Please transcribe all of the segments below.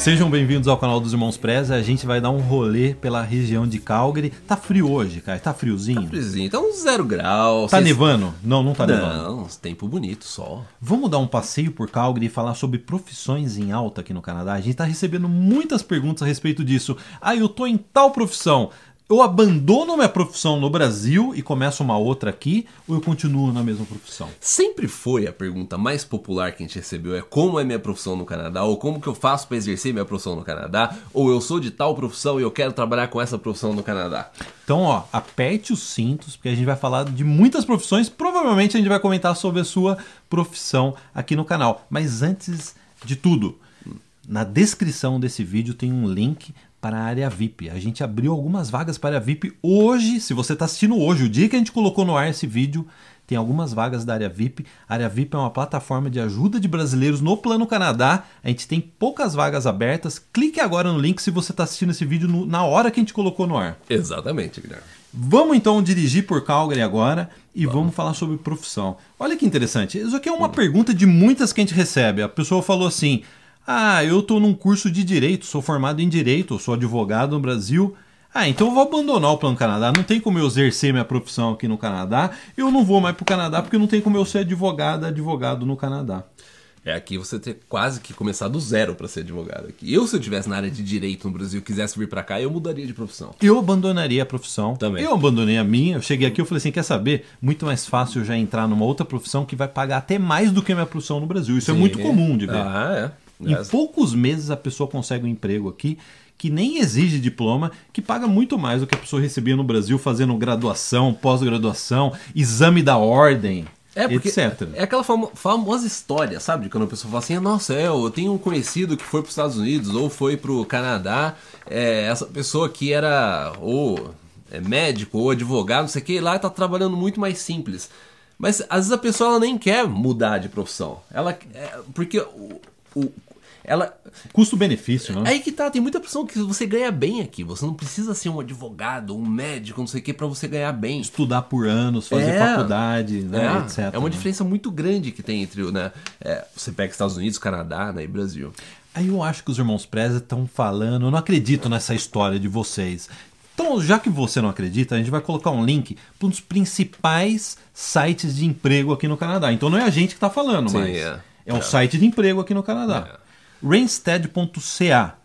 Sejam bem-vindos ao canal dos Irmãos Preza. A gente vai dar um rolê pela região de Calgary. Tá frio hoje, cara? Tá friozinho? Tá friozinho, tá uns zero graus. Tá Vocês... nevando? Não, não tá não, nevando. Não, tempo bonito, sol. Vamos dar um passeio por Calgary e falar sobre profissões em alta aqui no Canadá. A gente tá recebendo muitas perguntas a respeito disso. Ah, eu tô em tal profissão eu abandono minha profissão no Brasil e começo uma outra aqui, ou eu continuo na mesma profissão? Sempre foi a pergunta mais popular que a gente recebeu é como é minha profissão no Canadá, ou como que eu faço para exercer minha profissão no Canadá, ou eu sou de tal profissão e eu quero trabalhar com essa profissão no Canadá. Então, ó, aperte os cintos, porque a gente vai falar de muitas profissões, provavelmente a gente vai comentar sobre a sua profissão aqui no canal. Mas antes de tudo, na descrição desse vídeo tem um link para a área VIP. A gente abriu algumas vagas para a VIP hoje. Se você está assistindo hoje, o dia que a gente colocou no ar esse vídeo, tem algumas vagas da área VIP. A área VIP é uma plataforma de ajuda de brasileiros no Plano Canadá. A gente tem poucas vagas abertas. Clique agora no link se você está assistindo esse vídeo no, na hora que a gente colocou no ar. Exatamente, Guilherme. Vamos então dirigir por Calgary agora e vamos. vamos falar sobre profissão. Olha que interessante. Isso aqui é uma hum. pergunta de muitas que a gente recebe. A pessoa falou assim: ah, eu estou num curso de direito, sou formado em direito, sou advogado no Brasil. Ah, então eu vou abandonar o Plano Canadá. Não tem como eu exercer minha profissão aqui no Canadá. Eu não vou mais para o Canadá porque não tem como eu ser advogado, advogado no Canadá. É aqui você ter quase que começar do zero para ser advogado aqui. Eu, se eu estivesse na área de direito no Brasil e quisesse vir para cá, eu mudaria de profissão. Eu abandonaria a profissão. Também. Eu abandonei a minha. Eu cheguei aqui e falei assim: quer saber? Muito mais fácil eu já entrar numa outra profissão que vai pagar até mais do que a minha profissão no Brasil. Isso é Sim. é muito comum de ver. Ah, é. Em poucos meses a pessoa consegue um emprego aqui que nem exige diploma, que paga muito mais do que a pessoa recebia no Brasil fazendo graduação, pós-graduação, exame da ordem. É, porque etc. é aquela famo famosa história, sabe? De quando a pessoa fala assim, nossa, é, eu tenho um conhecido que foi para os Estados Unidos ou foi para o Canadá, é, essa pessoa que era ou é médico ou advogado, não sei o que, lá está trabalhando muito mais simples. Mas às vezes a pessoa ela nem quer mudar de profissão. Ela, é, porque o, o, ela. Custo-benefício, né? É aí que tá, tem muita opção que você ganha bem aqui. Você não precisa ser um advogado, um médico, não sei o que, para você ganhar bem. Estudar por anos, fazer é, faculdade, né, é, etc. É uma né? diferença muito grande que tem entre né, é, você pega Estados Unidos, Canadá né, e Brasil. Aí eu acho que os irmãos Preza estão falando, eu não acredito nessa história de vocês. Então, já que você não acredita, a gente vai colocar um link para um dos principais sites de emprego aqui no Canadá. Então não é a gente que está falando, Sim, mas é, é um é. site de emprego aqui no Canadá. É. Randstad.ca.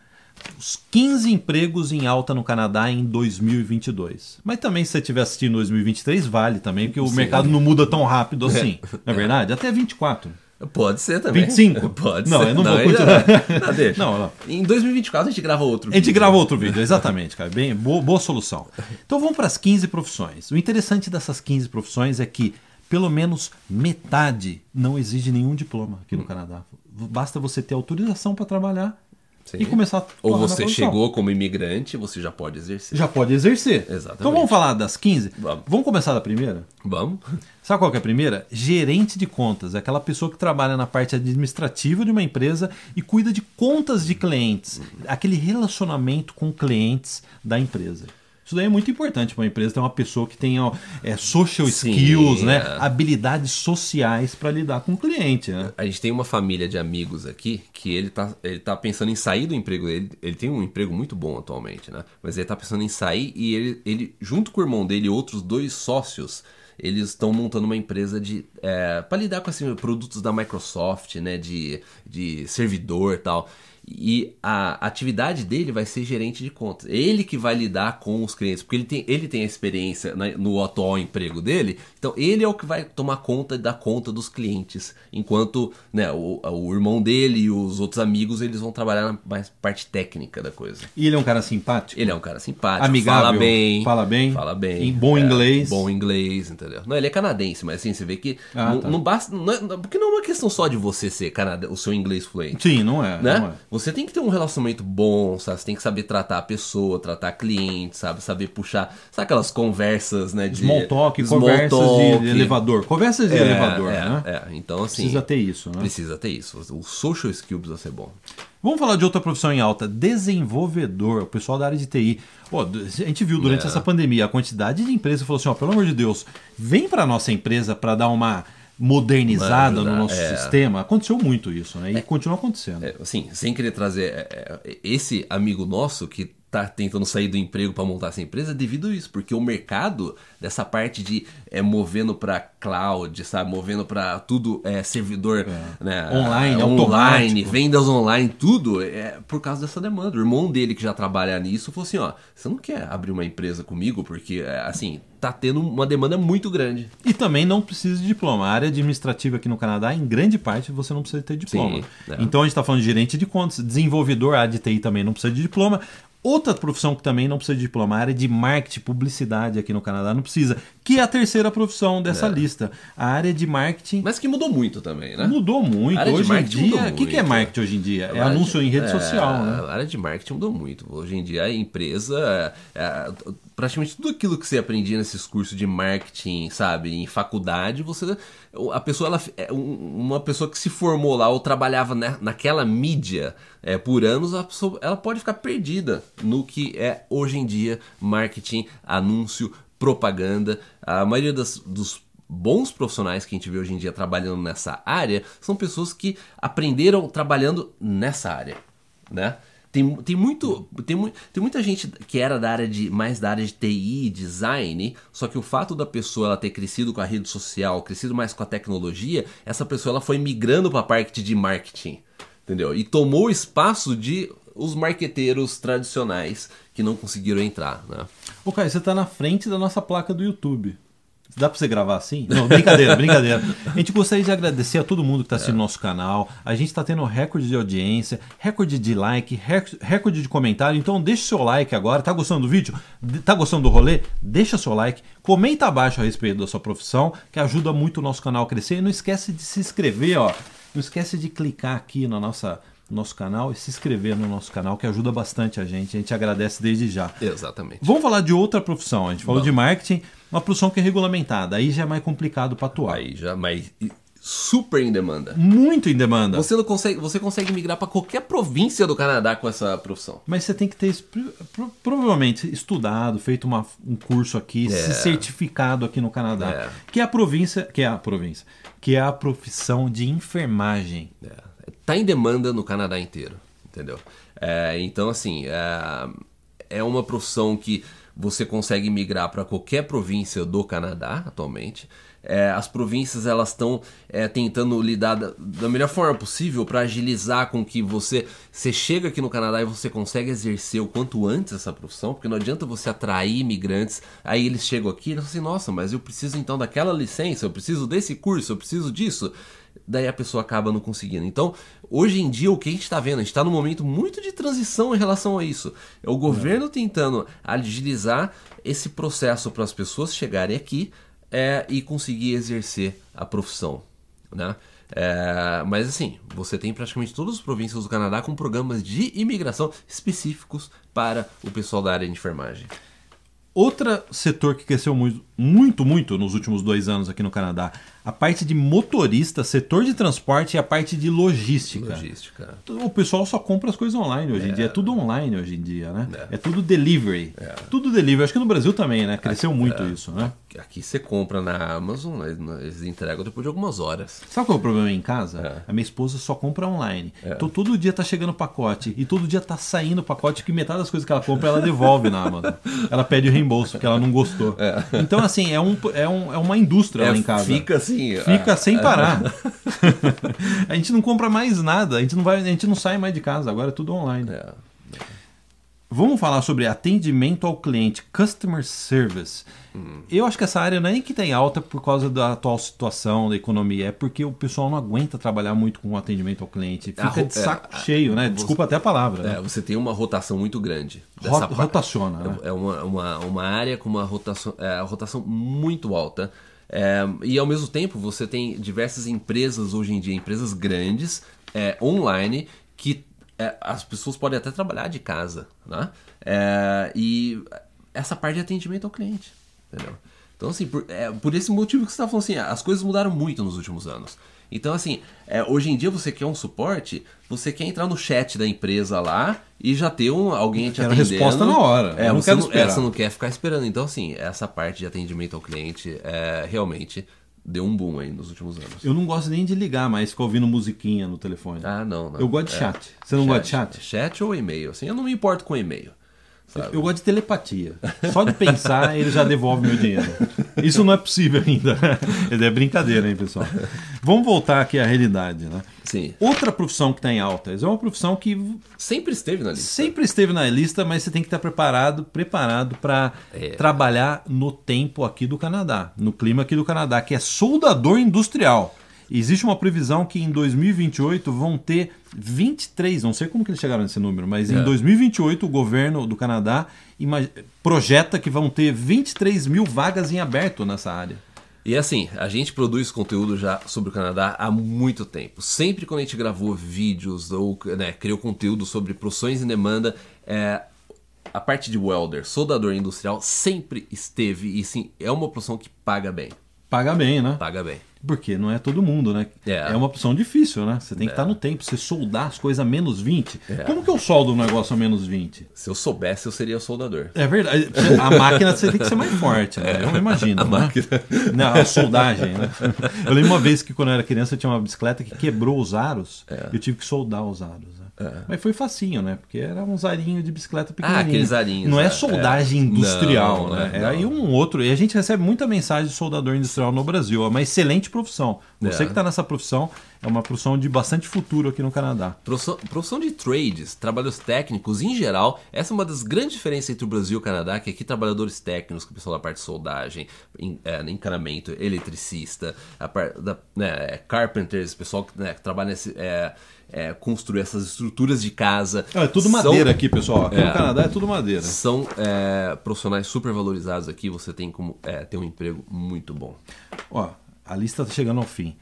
Os 15 empregos em alta no Canadá em 2022. Mas também, se você estiver assistindo em 2023, vale também, porque o Sim. mercado não muda tão rápido assim. É. Não é verdade? Até 24. Pode ser também. 25? Pode não, ser. Eu não, não vou continuar. Não, deixa. Não, não. Em 2024 a gente grava outro vídeo. A gente grava outro vídeo, exatamente, cara. Bem, boa, boa solução. Então vamos para as 15 profissões. O interessante dessas 15 profissões é que pelo menos metade não exige nenhum diploma aqui no hum. Canadá. Basta você ter autorização para trabalhar Sim. e começar a Ou você chegou como imigrante, você já pode exercer. Já pode exercer. Exatamente. Então vamos falar das 15? Vamos. Vamos começar da primeira? Vamos. Sabe qual é a primeira? Gerente de contas. É aquela pessoa que trabalha na parte administrativa de uma empresa e cuida de contas de clientes. Uhum. Aquele relacionamento com clientes da empresa. Isso daí é muito importante para uma empresa ter uma pessoa que tenha é, social Sim, skills, né? É. habilidades sociais para lidar com o cliente. Né? A gente tem uma família de amigos aqui que ele tá, ele tá pensando em sair do emprego dele. Ele tem um emprego muito bom atualmente, né? Mas ele tá pensando em sair e ele, ele junto com o irmão dele e outros dois sócios, eles estão montando uma empresa de é, para lidar com assim, produtos da Microsoft, né? De, de servidor tal e a atividade dele vai ser gerente de contas. Ele que vai lidar com os clientes, porque ele tem, ele tem a experiência no atual emprego dele, então ele é o que vai tomar conta dar conta dos clientes, enquanto né, o, o irmão dele e os outros amigos eles vão trabalhar na mais parte técnica da coisa. E ele é um cara simpático? Ele é um cara simpático, amigável, fala bem, fala bem, fala bem, em bom é, inglês, bom inglês, entendeu? Não, ele é canadense, mas assim você vê que ah, não, tá. não, basta, não é, porque não é uma questão só de você ser canadense, o seu inglês fluente. Sim, não é, né? Não é. Você tem que ter um relacionamento bom, sabe? Você tem que saber tratar a pessoa, tratar cliente, sabe? Saber puxar, sabe aquelas conversas, né? De small talk, small conversas talk. de elevador, conversas de é, elevador, é, né? É, então assim precisa ter isso, né? Precisa ter isso. O social skill precisa ser bom. Vamos falar de outra profissão em alta, desenvolvedor, o pessoal da área de TI. Pô, a gente viu durante é. essa pandemia a quantidade de empresas que falou assim, ó, pelo amor de Deus, vem para nossa empresa para dar uma modernizada no nosso é. sistema. Aconteceu muito isso, né? E continua acontecendo. É, assim, sem querer trazer é, é, esse amigo nosso que tá tentando sair do emprego para montar essa empresa é devido a isso, porque o mercado dessa parte de é, movendo para cloud, sabe, movendo para tudo é, servidor, né, Online, é, online, vendas online, tudo é por causa dessa demanda. O irmão dele que já trabalha nisso falou assim, ó, você não quer abrir uma empresa comigo porque é, assim tá tendo uma demanda muito grande. E também não precisa de diploma. A área administrativa aqui no Canadá, em grande parte, você não precisa ter diploma. Sim, é. Então a gente está falando de gerente de contas, desenvolvedor, a área de TI também não precisa de diploma. Outra profissão que também não precisa de diploma, a área de marketing, publicidade aqui no Canadá não precisa, que é a terceira profissão dessa lista. A área de marketing Mas que mudou muito também, né? mudou muito. A área de Hoje em dia, o que, que é muito. marketing hoje em dia? É anúncio de- em rede é, social, né? A área de marketing mudou muito. Hoje em dia a empresa, é, é, praticamente tudo aquilo que você aprendia nesses cursos de marketing, sabe, em faculdade, você a pessoa ela é um- uma pessoa que se formou lá ou trabalhava na, naquela mídia é, por anos, a pessoa, ela pode ficar perdida no que é hoje em dia marketing, anúncio, propaganda. A maioria das, dos bons profissionais que a gente vê hoje em dia trabalhando nessa área são pessoas que aprenderam trabalhando nessa área, né? Tem, tem, muito, tem, tem muita gente que era da área de mais da área de TI, design, só que o fato da pessoa ela ter crescido com a rede social, crescido mais com a tecnologia, essa pessoa ela foi migrando para a parte de marketing, entendeu? E tomou o espaço de os marqueteiros tradicionais que não conseguiram entrar, né? Ô, Caio, você tá na frente da nossa placa do YouTube. Dá pra você gravar assim? Não, brincadeira, brincadeira. A gente gostaria de agradecer a todo mundo que tá assistindo nosso canal. A gente tá tendo recorde de audiência, recorde de like, rec- recorde de comentário. Então deixa o seu like agora. Tá gostando do vídeo? De- Tá gostando do rolê? Deixa seu like. Comenta abaixo a respeito da sua profissão, que ajuda muito o nosso canal a crescer. E não esquece de se inscrever, ó. Não esquece de clicar aqui na nossa no nosso canal e se inscrever no nosso canal, que ajuda bastante a gente. A gente agradece desde já. Exatamente. Vamos falar de outra profissão. A gente falou de marketing, uma profissão que é regulamentada. Aí já é mais complicado para atuar. Aí já, mas super em demanda. Muito em demanda. Você não consegue, você consegue migrar para qualquer província do Canadá com essa profissão. Mas você tem que ter pro- pro- provavelmente estudado, feito uma- um curso aqui, se certificado aqui no Canadá. É. Que é a província, que é a província, que é a profissão de enfermagem. É, tá em demanda no Canadá inteiro, entendeu? É, então, assim, é, é uma profissão que você consegue migrar para qualquer província do Canadá atualmente. É, as províncias elas estão é, tentando lidar da, da melhor forma possível para agilizar com que você você chega aqui no Canadá e você consegue exercer o quanto antes essa profissão, porque não adianta você atrair imigrantes, aí eles chegam aqui e falam assim, nossa, mas eu preciso então daquela licença, eu preciso desse curso, eu preciso disso daí a pessoa acaba não conseguindo. Então, hoje em dia, o que a gente está vendo? A gente está num momento muito de transição em relação a isso. É o governo tentando agilizar esse processo para as pessoas chegarem aqui é, e conseguir exercer a profissão. Né? É, mas assim, você tem praticamente todas as províncias do Canadá com programas de imigração específicos para o pessoal da área de enfermagem. Outro setor que cresceu muito, muito, muito nos últimos dois anos aqui no Canadá, a parte de motorista, setor de transporte e a parte de logística. Logística. O pessoal só compra as coisas online hoje em dia. É tudo online hoje em dia, né? É, tudo delivery. Tudo delivery. Acho que no Brasil também, né? Cresceu muito isso, né? Aqui você compra na Amazon, eles eles entregam depois de algumas horas. Sabe qual é o problema em casa? A minha esposa só compra online. Então todo dia tá chegando pacote. E todo dia tá saindo pacote que metade das coisas que ela compra ela devolve na Amazon. Ela pede o reembolso porque ela não gostou. Então, assim, é, um, é, um, é uma indústria lá em casa. Fica assim. Fica ah, sem parar. a gente não compra mais nada, a gente não vai, a gente não sai mais de casa, agora é tudo online. é. Vamos falar sobre atendimento ao cliente, customer service. Eu acho que essa área não é nem que tem alta por causa da atual situação da economia, é porque o pessoal não aguenta trabalhar muito com o atendimento ao cliente. A Fica de saco é, cheio, né? Desculpa até a palavra. né? É, você tem uma rotação muito grande. Rota- rotaciona, né? É uma, uma, uma área com uma rotação, é, rotação muito alta. É, e ao mesmo tempo você tem diversas empresas hoje em dia, empresas grandes, é, online, que é, as pessoas podem até trabalhar de casa. Né? É, e essa parte de atendimento ao cliente. Entendeu? Então, assim, por, é, por esse motivo que você está falando assim, as coisas mudaram muito nos últimos anos. Então, assim, é, hoje em dia você quer um suporte, você quer entrar no chat da empresa lá e já ter um, alguém te atendendo. resposta na hora, É, não você, não, é, você não quer ficar esperando. Então, assim, essa parte de atendimento ao cliente é, realmente deu um boom aí nos últimos anos. Eu não gosto nem de ligar, mas ficar ouvindo musiquinha no telefone. Ah, não, não. Eu gosto de É. chat. Você não gosta de chat? Chat ou e-mail, assim, eu não me importo com e-mail. Sabe? Eu gosto de telepatia. Só de pensar, ele já devolve meu dinheiro. Isso não é possível ainda. É brincadeira, hein, pessoal? Vamos voltar aqui à realidade, né? Sim. Outra profissão que está em alta. É uma profissão que Sempre esteve na lista. sempre esteve na lista, mas você tem que estar preparado, preparado para É. trabalhar no tempo aqui do Canadá, no clima aqui do Canadá, que é soldador industrial. Existe uma previsão que em 2028 vão ter 23, não sei como que eles chegaram nesse número, mas em É. 2028 o governo do Canadá projeta que vão ter 23 mil vagas em aberto nessa área. E assim, a gente produz conteúdo já sobre o Canadá há muito tempo. Sempre quando a gente gravou vídeos ou né, criou conteúdo sobre profissões em demanda, é, a parte de welder, soldador industrial, sempre esteve e sim, é uma profissão que paga bem. Paga bem, né? Paga bem. Porque não é todo mundo, né? É. É uma opção difícil, né? Você tem que estar no tempo, você soldar as coisas a menos 20. Como que eu soldo um negócio a menos 20? Se eu soubesse, eu seria soldador. É verdade. A máquina você tem que ser mais forte, né? Eu imagino. A máquina. Não, a soldagem, né? Eu lembro uma vez que quando eu era criança eu tinha uma bicicleta que quebrou os aros e eu tive que soldar os aros. né? Mas foi facinho, né? Porque era um arinho de bicicleta pequenininho. aqueles arinhos, Não é é, soldagem é. industrial, Não, né? é, É não. aí um outro. E a gente recebe muita mensagem de soldador industrial no Brasil. É uma excelente profissão. Você É. que está nessa profissão é uma profissão de bastante futuro aqui no Canadá. Profissão, profissão de trades, trabalhos técnicos em geral, essa é uma das grandes diferenças entre o Brasil e o Canadá, que aqui trabalhadores técnicos, que o pessoal da parte de soldagem, em, é, encanamento, eletricista, a par, da, né, carpenters, pessoal que né, trabalha nesse. É, é, construir essas estruturas de casa. É tudo São- madeira aqui, pessoal. Aqui É. no Canadá é tudo madeira. São é, profissionais super valorizados aqui, você tem como é, ter um emprego muito bom. Ó, a lista está chegando ao fim.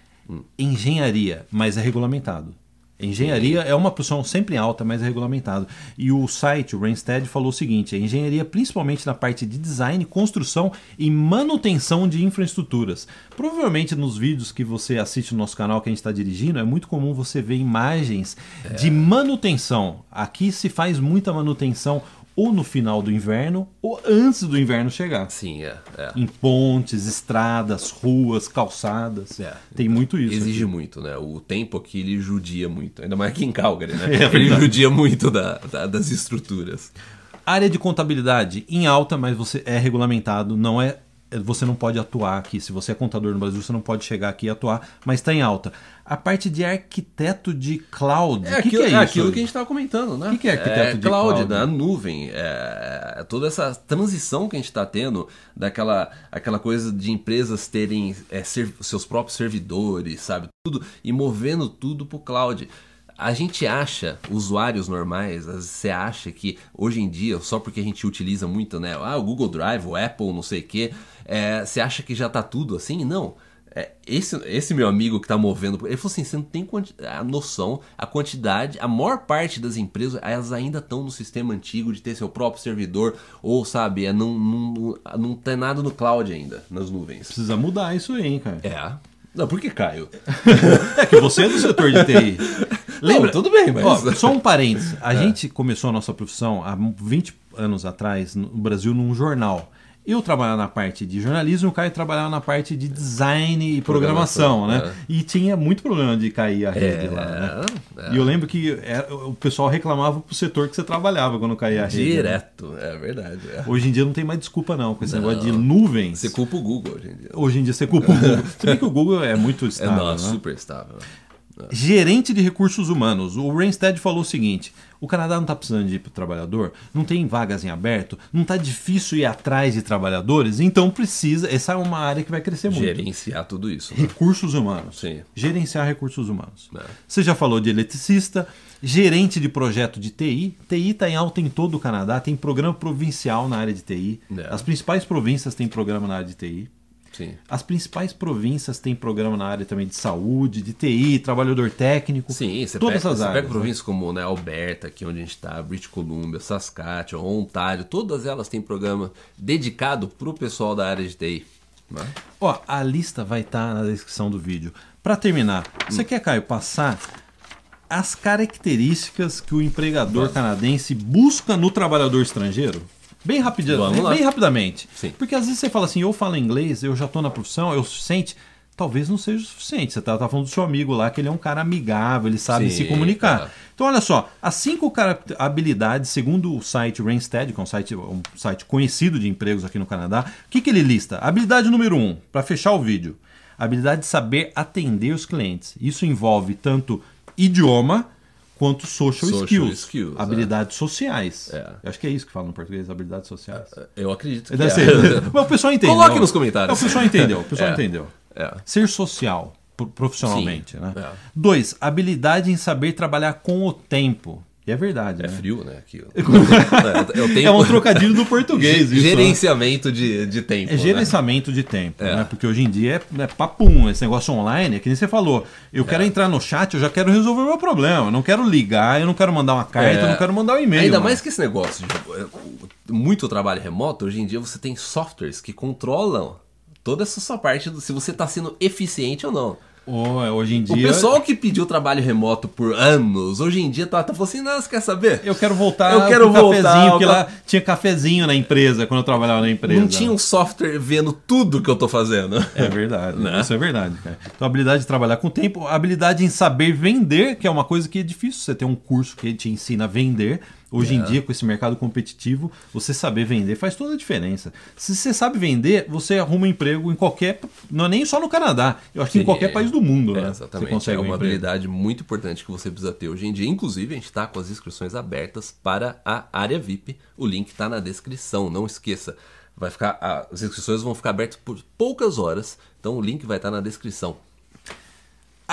Engenharia, mas é regulamentado. Engenharia é uma profissão sempre alta, mas é regulamentado. E o site, o Rainstead, falou o seguinte: a engenharia, principalmente na parte de design, construção e manutenção de infraestruturas. Provavelmente nos vídeos que você assiste no nosso canal que a gente está dirigindo, é muito comum você ver imagens de manutenção. Aqui se faz muita manutenção ou no final do inverno ou antes do inverno chegar Sim, é. é. em pontes, estradas, ruas, calçadas. É. Tem muito isso. Exige aqui. muito, né? O tempo aqui ele judia muito. Ainda mais aqui em Calgary, né? É ele judia muito da, da- das estruturas. Área de contabilidade em alta, mas você é regulamentado, não é. Você não pode atuar aqui. Se você é contador no Brasil, você não pode chegar aqui e atuar, mas está em alta. A parte de arquiteto de cloud. É, que, aquilo, que é, é aquilo que a gente estava comentando, né? O que que é arquiteto de cloud? cloud? Da nuvem. É, toda essa transição que a gente está tendo daquela aquela coisa de empresas terem é, ser- seus próprios servidores, sabe? Tudo, e movendo tudo para o cloud. A gente acha, usuários normais, você acha que hoje em dia, só porque a gente utiliza muito, né? Ah, o Google Drive, o Apple, não sei o quê, é, você acha que já tá tudo assim? Não. É, esse, esse meu amigo que tá movendo, ele falou assim: você não tem a noção, a quantidade, a maior parte das empresas, elas ainda estão no sistema antigo de ter seu próprio servidor, ou sabe, é, não, não, não tem nada no cloud ainda, nas nuvens. Precisa mudar isso aí, hein, cara. É. Não, por que Caio? É que você é do setor de TI. Lembra? tudo bem, mas. Ó, só um parênteses. A gente começou a nossa profissão há 20 anos atrás no Brasil num jornal. Eu trabalhava na parte de jornalismo e o Caio trabalhava na parte de design e programação, Programação, né? E tinha muito problema de cair a rede É, lá, né? é. E eu lembro que era- o pessoal reclamava pro setor que você trabalhava quando caía a rede. né? Direto, é verdade. é. Hoje em dia não tem mais desculpa não, com esse Não. negócio de nuvens. Você culpa o Google hoje em dia. Hoje em dia você culpa o Google. Se bem que o Google é muito É, estável, não, né? super estável. Gerente de recursos humanos. O Rainstead falou o seguinte: o Canadá não está precisando de ir para o trabalhador, não tem vagas em aberto, não está difícil ir atrás de trabalhadores, então precisa. Essa é uma área que vai crescer muito. Gerenciar tudo isso. né? Recursos humanos. Sim. Gerenciar recursos humanos. É. Você já falou de eletricista, gerente de projeto de TI. TI está em alta em todo o Canadá, tem programa provincial na área de TI. É. As principais províncias têm programa na área de TI. Sim. As principais províncias têm programa na área também de saúde, de TI, trabalhador técnico. Sim, você todas pega, as você áreas. pega né? províncias como né, Alberta, aqui onde a gente está, British Columbia, Saskatchewan, Ontário, todas elas têm programa dedicado para o pessoal da área de TI. né? Ó, a lista vai estar na descrição do vídeo. Para terminar, você quer, Caio, passar as características que o empregador canadense busca no trabalhador estrangeiro? Bem, rapidinho, bem, rapidamente. Sim. Porque às vezes você fala assim, eu falo inglês, eu já estou na profissão, eu sente. talvez não seja o suficiente. Você tá, tá falando do seu amigo lá, que ele é um cara amigável, ele sabe Sim, se comunicar. é. Então, olha só, as cinco habilidades, segundo o site Randstad, que é um site, um site conhecido de empregos aqui no Canadá, o que, que ele lista? Habilidade número um, para fechar o vídeo, habilidade de saber atender os clientes. Isso envolve tanto idioma quanto social, Social skills, skills, é. habilidades sociais. É. Eu acho que é isso que fala no português, habilidades sociais. Eu acredito que Deve é. ser. Mas o pessoal entendeu. Coloque nos comentários. O pessoal entendeu, o pessoal É. entendeu. É. Ser social, pro- profissionalmente, Sim, né? é. Dois, habilidade em saber trabalhar com o tempo. E é verdade, É né? frio, né? Aqui. É, eu tenho É um trocadilho do português. isso, né? gerenciamento de, de tempo. É né? gerenciamento de tempo, É. né? Porque hoje em dia é, é papum, esse negócio online, é que nem você falou. Eu É. quero entrar no chat, eu já quero resolver o meu problema. Eu não quero ligar, eu não quero mandar uma carta, É. eu não quero mandar um e-mail. Ainda mano. mais que esse negócio de é, muito trabalho remoto, hoje em dia você tem softwares que controlam toda essa sua parte do se você está sendo eficiente ou não. É, hoje em O dia. pessoal que pediu trabalho remoto por anos, hoje em dia tá, tá falando assim, não, você quer saber? Eu quero voltar Eu quero voltar cafezinho, porque lá tinha cafezinho na empresa, quando eu trabalhava na empresa. Não tinha um software vendo tudo que eu tô fazendo. É verdade, Né? isso é verdade, cara. Então, a habilidade de trabalhar com o tempo, a habilidade em saber vender, que é uma coisa que é difícil você ter um curso que te ensina a vender. Hoje É. em dia, com esse mercado competitivo, você saber vender faz toda a diferença. Se você sabe vender, você arruma um emprego em qualquer. Não é nem só no Canadá, eu acho que em Sim. qualquer país do mundo, É, né? exatamente. Você consegue é um uma emprego. habilidade muito importante que você precisa ter hoje em dia. Inclusive, a gente está com as inscrições abertas para a área VIP. O link está na descrição, não esqueça. Vai ficar, as inscrições vão ficar abertas por poucas horas, então o link vai estar na descrição.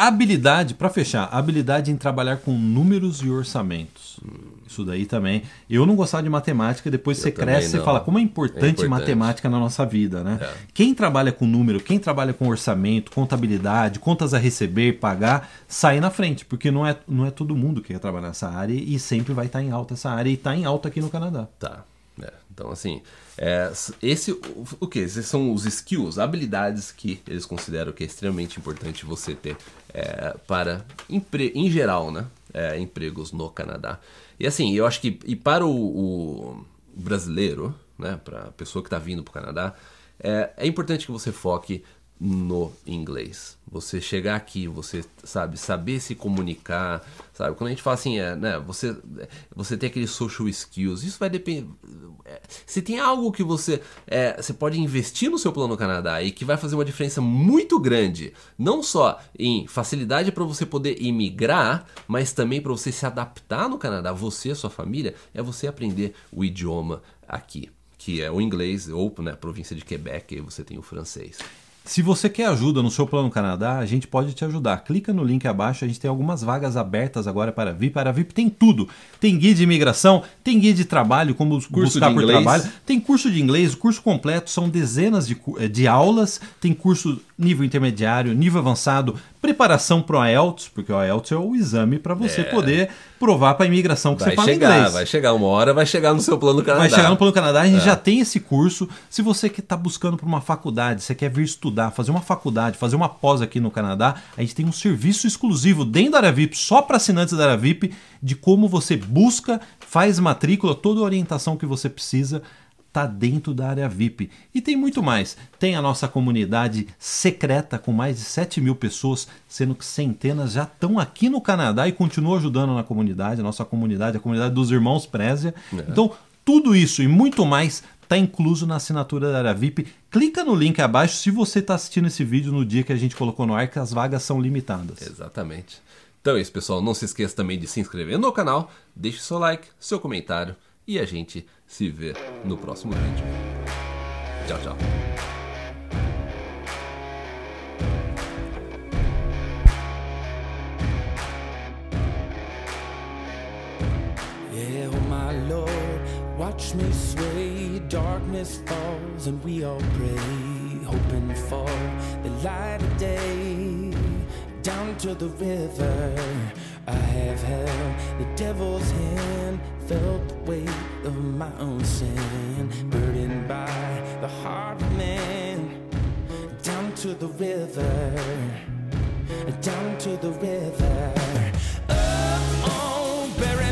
Habilidade, para fechar, habilidade em trabalhar com números e orçamentos. Isso daí também. Eu não gostava de matemática, depois você também cresce e fala como é importante, É importante. matemática na nossa vida, né? É. Quem trabalha com número, quem trabalha com orçamento, contabilidade, contas a receber, pagar, sai na frente, porque não é, não é todo mundo que quer trabalhar nessa área e sempre vai estar em alta essa área e está em alta aqui no Canadá. Tá. É, então, assim, é, esse, o, o que? Esses são os skills, habilidades que eles consideram que é extremamente importante você ter é, para, empre, em geral, né? É, empregos no Canadá. E assim, eu acho que, e para o, o brasileiro, né? Para a pessoa que está vindo para o Canadá, é, é importante que você foque no inglês. Você chegar aqui, você sabe, saber se comunicar, sabe? Quando a gente fala assim, é, né, você você tem aqueles social skills, isso vai depender é, se tem algo que você é, você pode investir no seu plano Canadá e que vai fazer uma diferença muito grande, não só em facilidade para você poder imigrar, mas também para você se adaptar no Canadá, você sua família, é você aprender o idioma aqui, que é o inglês ou na província de Quebec, você tem o francês. Se você quer ajuda no seu plano Canadá, a gente pode te ajudar. Clica no link abaixo, a gente tem algumas vagas abertas agora para VIP. Para VIP tem tudo. Tem guia de imigração, tem guia de trabalho, como Curso buscar por trabalho. Tem curso de inglês, curso completo, são dezenas de, eh, de aulas. Tem curso nível intermediário, nível avançado, preparação para o IELTS, porque o IELTS é o exame para você É. poder provar para a imigração que Vai você fala chegar, inglês. vai chegar uma hora, vai chegar no seu plano Canadá. Vai chegar no Plano Canadá, a É. gente já tem esse curso. Se você que está buscando por uma faculdade, você quer vir estudar, fazer uma faculdade, fazer uma pós aqui no Canadá, a gente tem um serviço exclusivo dentro da área VIP, só para assinantes da área VIP, de como você busca, faz matrícula, toda a orientação que você precisa está dentro da área VIP. E tem muito mais. Tem a nossa comunidade secreta com mais de 7 mil pessoas, sendo que centenas já estão aqui no Canadá e continuam ajudando na comunidade, a nossa comunidade, a comunidade dos irmãos Prézia. Então, tudo isso e muito mais está incluso na assinatura da área VIP. Clica no link abaixo se você está assistindo esse vídeo no dia que a gente colocou no ar, que as vagas são limitadas. Exatamente. Então é isso, pessoal. Não se esqueça também de se inscrever no canal, deixe seu like, seu comentário e a gente se vê no próximo vídeo. Tchau, tchau. Oh watch me sway. Darkness falls and we all pray, hoping for the light of day. Down to the river, I have held the devil's hand felt the weight of my own sin, burdened by the heart of man. Down to the river, down to the river, up on barren.